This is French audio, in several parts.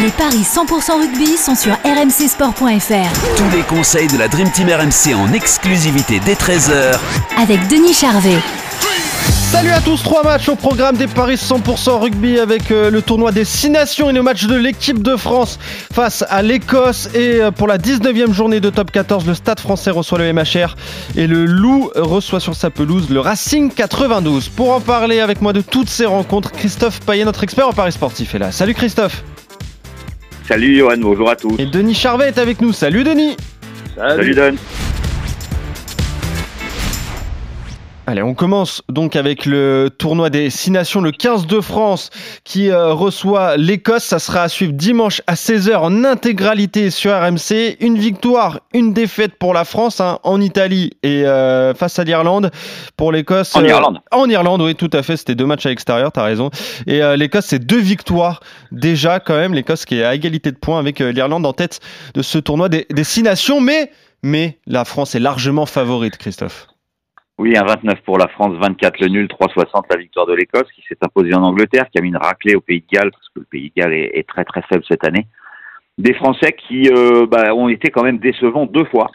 Les paris 100% rugby sont sur rmcsport.fr Tous les conseils de la Dream Team RMC en exclusivité dès 13h avec Denis Charvet. Salut à tous, trois matchs au programme des Paris 100% rugby avec euh, le tournoi des 6 nations et le match de l'équipe de France face à l'Écosse et euh, pour la 19e journée de top 14 le Stade français reçoit le MHR et le Loup reçoit sur sa pelouse le Racing 92. Pour en parler avec moi de toutes ces rencontres, Christophe Payet, notre expert en Paris sportif est là. Salut Christophe Salut Johan, bonjour à tous. Et Denis Charvet est avec nous. Salut Denis Salut, Don. Allez, on commence donc avec le tournoi des 6 nations, le 15 de France qui euh, reçoit l'Écosse. Ça sera à suivre dimanche à 16h en intégralité sur RMC. Une victoire, une défaite pour la France hein, en Italie et euh, face à l'Irlande. Pour l'Écosse. En Irlande. En Irlande, oui, tout à fait. C'était deux matchs à l'extérieur, t'as raison. Et euh, l'Écosse, c'est deux victoires déjà quand même. L'Écosse qui est à égalité de points avec euh, l'Irlande en tête de ce tournoi des, des 6 nations. Mais, mais la France est largement favorite, Christophe. Oui, un 29 pour la France, 24 le nul, 3,60 la victoire de l'Écosse qui s'est imposée en Angleterre, qui a mis une raclée au Pays de Galles, parce que le Pays de Galles est, très très faible cette année. Des Français qui euh, bah, ont été quand même décevants deux fois,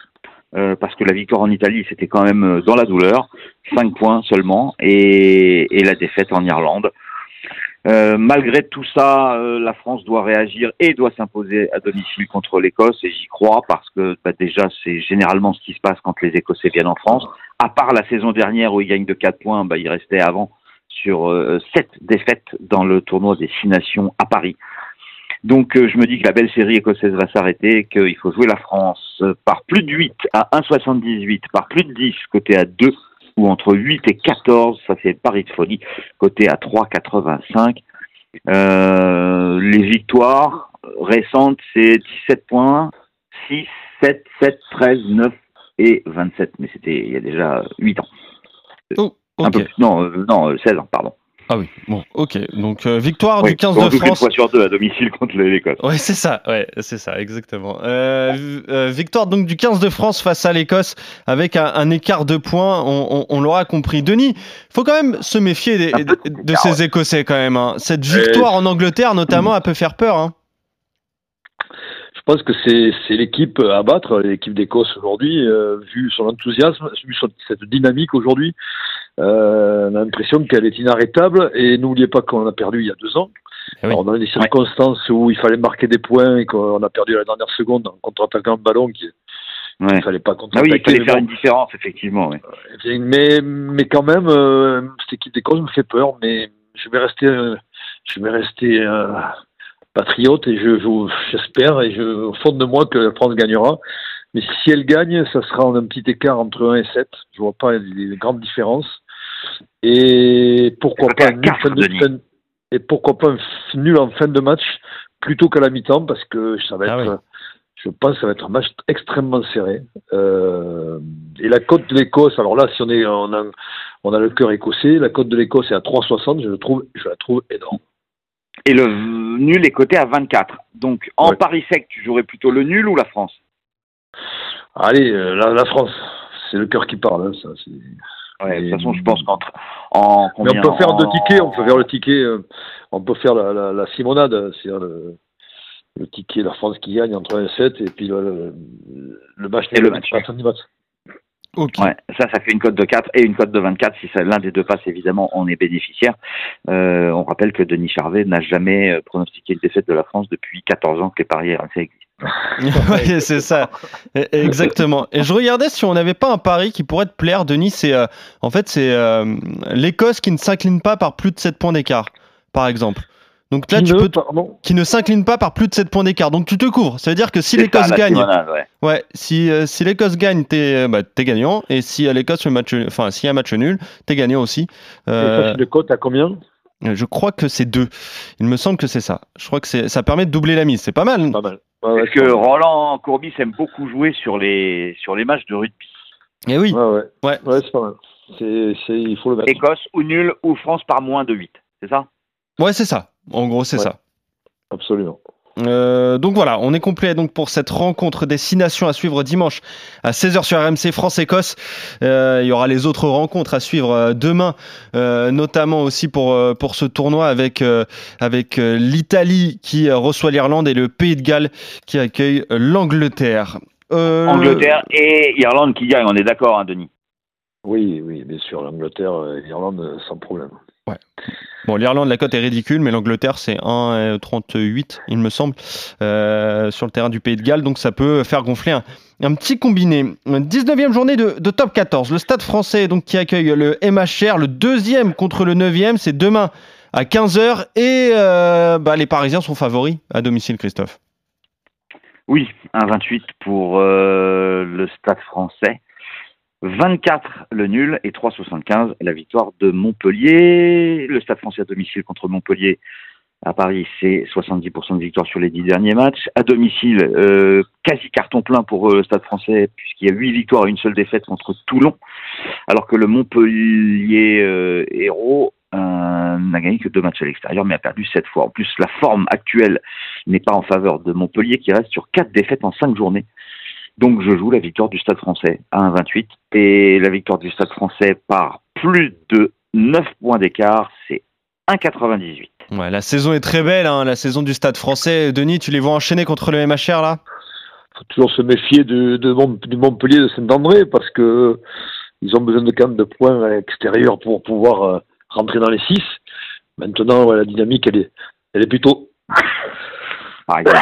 euh, parce que la victoire en Italie, c'était quand même euh, dans la douleur, 5 points seulement, et, la défaite en Irlande. Euh, malgré tout ça, la France doit réagir et doit s'imposer à domicile contre l'Écosse, et j'y crois parce que bah, déjà c'est généralement ce qui se passe quand les Écossais viennent en France. À part la saison dernière où ils gagnent de 4 points, bah, ils restaient avant sur euh, 7 défaites dans le tournoi des Six Nations à Paris. Donc euh, je me dis que la belle série écossaise va s'arrêter, qu'il faut jouer la France par plus de 8 à 1,78, par plus de 10 côté à 2 ou entre 8 et 14, ça fait pari de folie, côté à 3,85. Euh, les victoires récentes, c'est 17 points, 6, 7, 7, 13, 9 et 27. Mais c'était il y a déjà 8 ans. Oh, Un ok. peu plus. Non, euh, non, euh, 16 ans, pardon. Ah oui, bon, ok. Donc euh, victoire Oui, du 15 on de France. fois sur deux à domicile contre l'Écosse. Ouais, c'est ça, ouais, c'est ça, exactement. Euh, euh, victoire donc du 15 de France face à l'Écosse avec un, un écart de points, on, on- on l'aura compris. Denis, faut quand même se méfier des- Un de, ces Écossais quand même. hein. Cette victoire en Angleterre notamment, elle peut faire peur. Hein. Je pense que c'est l'équipe à battre, l'équipe d'Écosse aujourd'hui, euh, vu son enthousiasme, vu son- cette dynamique aujourd'hui. Euh, on a l'impression qu'elle est inarrêtable et n'oubliez pas qu'on a perdu il y a deux ans. Eh oui. Alors, dans des circonstances où il fallait marquer des points et qu'on a perdu à la dernière seconde en contre-attaquant le ballon, qui, Ouais. il fallait pas Ah oui, il fallait faire une différence, effectivement. ouais. Eh Mais, mais quand même, euh, cette équipe d'Écosse me fait peur, mais je vais rester, euh, je vais rester euh, patriote et je, je- j'espère et je, au fond de moi que la France gagnera. Mais si elle gagne, ça sera en un petit écart entre 1 et 7. Je vois pas des grandes différences. Et pourquoi pas un nul quatre, fin de- Denis. fin- et pourquoi pas un f- nul en fin de match plutôt qu'à la mi-temps parce que ça va Ah être, oui. je pense, que ça va être un match extrêmement serré. Euh, et la cote de l'Écosse, alors là, si on est, on a, on a le cœur écossais, la cote de l'Écosse est à 3,60. Je le trouve, je la trouve énorme. Et le nul est coté à 24. Donc, en Ouais. pari sec, tu jouerais plutôt le nul ou la France? Allez, euh, la, la France, c'est le cœur qui parle. hein, ça, Ouais, de toute façon, je pense qu'entre en Mais on peut faire deux tickets, on peut faire le ticket, euh, on peut faire la, la, la simonade, c'est-à-dire le, le ticket la France qui gagne entre 1 et 7 et puis le, le, match Et le nul match à 70 matchs. Ok. Ouais, ça, ça fait une cote de 4 et une cote de 24. Si l'un des deux passe, évidemment, on est bénéficiaire. Euh, on rappelle que Denis Charvet n'a jamais euh, pronostiqué une défaite de la France depuis 14 ans que les paris RMC existent. oui, c'est ça. E- Exactement. Et je regardais si on n'avait pas un pari qui pourrait te plaire, Denis. C'est euh, en fait c'est euh, l'Écosse qui ne s'incline pas par plus de 7 points d'écart, par exemple. Donc là, Qui tu ne- peux te- qui ne s'incline pas par plus de 7 points d'écart. Donc tu te couvres. Ça veut dire que si l'Écosse gagne, ouais. ouais, si euh, si l'Écosse gagne, t'es euh, bah, t'es gagnant. Et si l'Écosse fait match, enfin s'il y a un match nul, t'es gagnant aussi. Et Euh, de cote à combien Je crois que c'est deux. Il me semble que c'est ça. Je crois que ça permet de doubler la mise. C'est pas mal. Pas mal. Parce que Roland Courbis aime beaucoup jouer sur les, sur les matchs de rugby. Eh oui. Ouais, ouais. Ouais. Ouais, c'est pas mal. C'est, c'est, il faut le mettre. Écosse ou nul ou France par moins de 8. C'est ça? Ouais, c'est ça. En gros, c'est Ouais. ça. Absolument. Euh, donc voilà, on est complet donc pour cette rencontre destination à suivre dimanche à 16h sur RMC France-Écosse. Euh, il y aura les autres rencontres à suivre euh, demain, euh, notamment aussi pour, pour ce tournoi avec, euh, avec l'Italie qui reçoit l'Irlande et le Pays de Galles qui accueille l'Angleterre. Euh, Angleterre et Irlande qui gagnent, on est d'accord, hein, Denis? Oui, oui, bien sûr. L'Angleterre, euh, l'Irlande, sans problème. Bon, l'Irlande, la cote est ridicule, mais l'Angleterre, c'est 1,38, il me semble, euh, sur le terrain du Pays de Galles. Donc, ça peut faire gonfler un, un petit combiné. 19e journée de, de top 14. Le stade français, donc, qui accueille le MHR, le deuxième contre le 9e. C'est demain à 15h. Et euh, bah, les Parisiens sont favoris à domicile, Christophe. Oui, 1,28 pour euh, le Stade français. 24 le nul et 3,75 la victoire de Montpellier. Le Stade français à domicile contre Montpellier à Paris, c'est 70% de victoire sur les 10 derniers matchs. À domicile, euh, quasi carton plein pour euh, le Stade français puisqu'il y a 8 victoires et une seule défaite contre Toulon. Alors que le Montpellier euh, héros euh, n'a gagné que deux matchs à l'extérieur mais a perdu 7 fois. En plus, la forme actuelle n'est pas en faveur de Montpellier qui reste sur 4 défaites en 5 journées. Donc je joue la victoire du Stade français à 1,28 et la victoire du Stade français par plus de 9 points d'écart, c'est 1,98. Ouais, la saison est très belle, hein, la saison du stade français. Denis, tu les vois enchaîner contre le MHR là? Faut toujours se méfier de, de Mont- du Montpellier de Saint-André parce que ils ont besoin de quand même de points extérieurs pour pouvoir euh, rentrer dans les six. Maintenant, ouais, la dynamique, elle est, elle est plutôt. Exemple.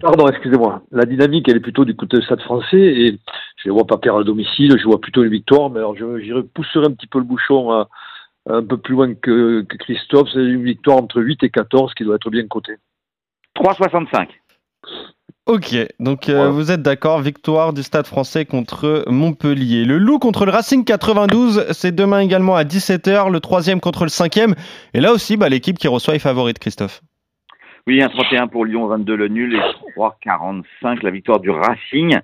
Pardon, excusez-moi. La dynamique, elle est plutôt du côté du Stade français et je ne vois pas perdre à domicile. Je vois plutôt une victoire, mais alors je pousserai un petit peu le bouchon à- un peu plus loin que, que Christophe. C'est une victoire entre 8 et 14 qui doit être bien cotée. 3,65. Ok, donc euh, Voilà. vous êtes d'accord, victoire du Stade français contre Montpellier. Le Loup contre le Racing 92, c'est demain également à 17h, le troisième contre le cinquième. Et là aussi, bah, l'équipe qui reçoit est favorite, Christophe. Oui, 1,31 pour Lyon, 22 le nul et 3,45 la victoire du Racing.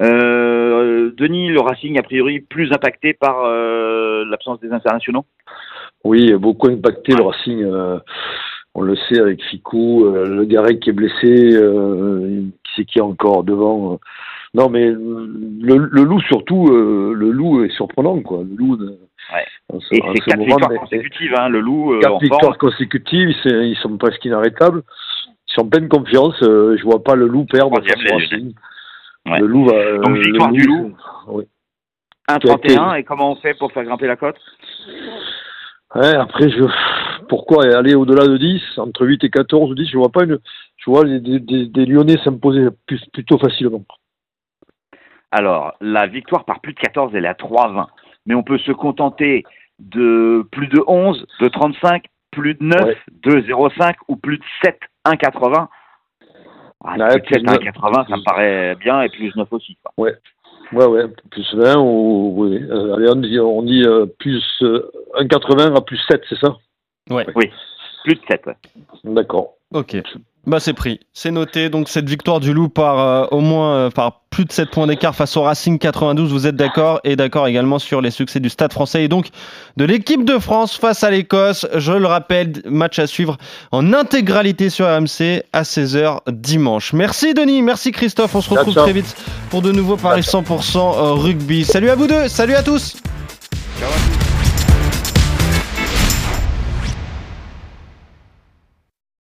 Euh, Denis, le Racing a priori plus impacté par euh, l'absence des internationaux? Oui, beaucoup impacté le Racing. euh, on le sait avec Ficou, le Garec qui est blessé, qui c'est qui est encore devant. Non, mais le, le loup surtout, le loup est surprenant quoi. Le loup. Ouais. ce- Et c'est ce 4 moment, victoires consécutives, hein, le loup euh, Quatre victoires consécutives, ils sont presque inarrêtables. Ils sont en pleine confiance. euh, je vois pas le loup perdre. Ouais. Le loup va. euh, Donc, le victoire du loup. Oui. 1,31 et comment on fait pour faire grimper la cote? Ouais, après, je... pourquoi aller au-delà de 10, entre 8 et 14 ou 10, je vois pas une. Je vois des, des- des Lyonnais s'imposer plutôt facilement. Alors, la victoire par plus de 14, elle est à 3,20. Mais on peut se contenter de plus de 11, de 35, plus de 9, Ouais. de 0,5 ou plus de 7, 1,80. Ah, Ouais, plus de 7, plus neuf. 1,80, ça me paraît bien, et plus 9 aussi. Quoi. Ouais, ouais, plus 20 ou. Oui. Euh, allez, on dit, on dit euh, plus euh, 1,80 à plus 7, c'est ça? Plus de 7, ouais. D'accord. Ok. Bah c'est pris, c'est noté. Donc cette victoire du Loup par euh, au moins euh, par plus de 7 points d'écart face au Racing 92, vous êtes d'accord? Et d'accord également sur les succès du Stade français et donc de l'équipe de France face à l'Écosse. Je le rappelle, match à suivre en intégralité sur RMC à 16h dimanche. Merci Denis, merci Christophe, on se retrouve très vite pour de nouveaux Paris 100% rugby. Salut à vous deux, salut à tous